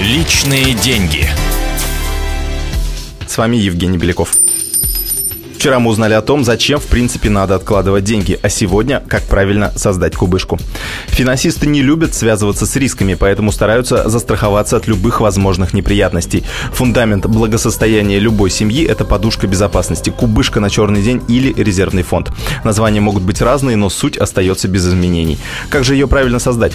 Личные деньги. С вами Евгений Беляков. Вчера мы узнали о том, зачем в принципе надо откладывать деньги, а сегодня как правильно создать кубышку. Финансисты не любят связываться с рисками, поэтому стараются застраховаться от любых возможных неприятностей. Фундамент благосостояния любой семьи – это подушка безопасности, кубышка на черный день или резервный фонд. Названия могут быть разные, но суть остается без изменений. Как же ее правильно создать?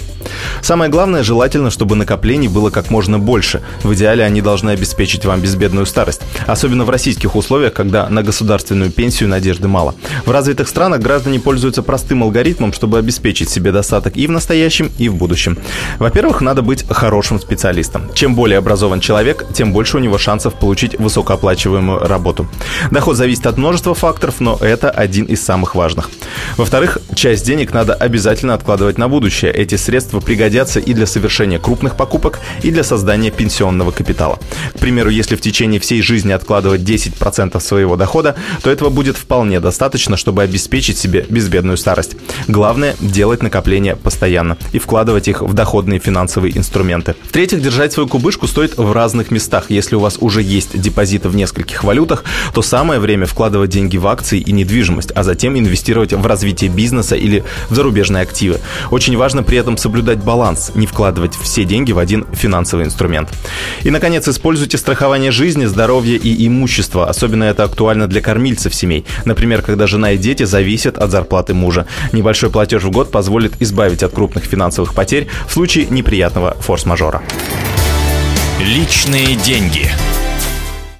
Самое главное, желательно, чтобы накоплений было как можно больше. В идеале они должны обеспечить вам безбедную старость. Особенно в российских условиях, когда на государственном государственную пенсию надежды мало. В развитых странах граждане пользуются простым алгоритмом, чтобы обеспечить себе достаток и в настоящем, и в будущем. Во-первых, надо быть хорошим специалистом. Чем более образован человек, тем больше у него шансов получить высокооплачиваемую работу. Доход зависит от множества факторов, но это один из самых важных. Во-вторых, часть денег надо обязательно откладывать на будущее. Эти средства пригодятся и для совершения крупных покупок, и для создания пенсионного капитала. К примеру, если в течение всей жизни откладывать 10% своего дохода, то этого будет вполне достаточно, чтобы обеспечить себе безбедную старость. Главное – делать накопления постоянно и вкладывать их в доходные финансовые инструменты. В-третьих, держать свою кубышку стоит в разных местах. Если у вас уже есть депозиты в нескольких валютах, то самое время вкладывать деньги в акции и недвижимость, а затем инвестировать в развитие бизнеса или в зарубежные активы. Очень важно при этом соблюдать баланс, не вкладывать все деньги в один финансовый инструмент. И, наконец, используйте страхование жизни, здоровья и имущества. Особенно это актуально для кормильцев владельцев семей. Например, когда жена и дети зависят от зарплаты мужа. Небольшой платеж в год позволит избавить от крупных финансовых потерь в случае неприятного форс-мажора. Личные деньги.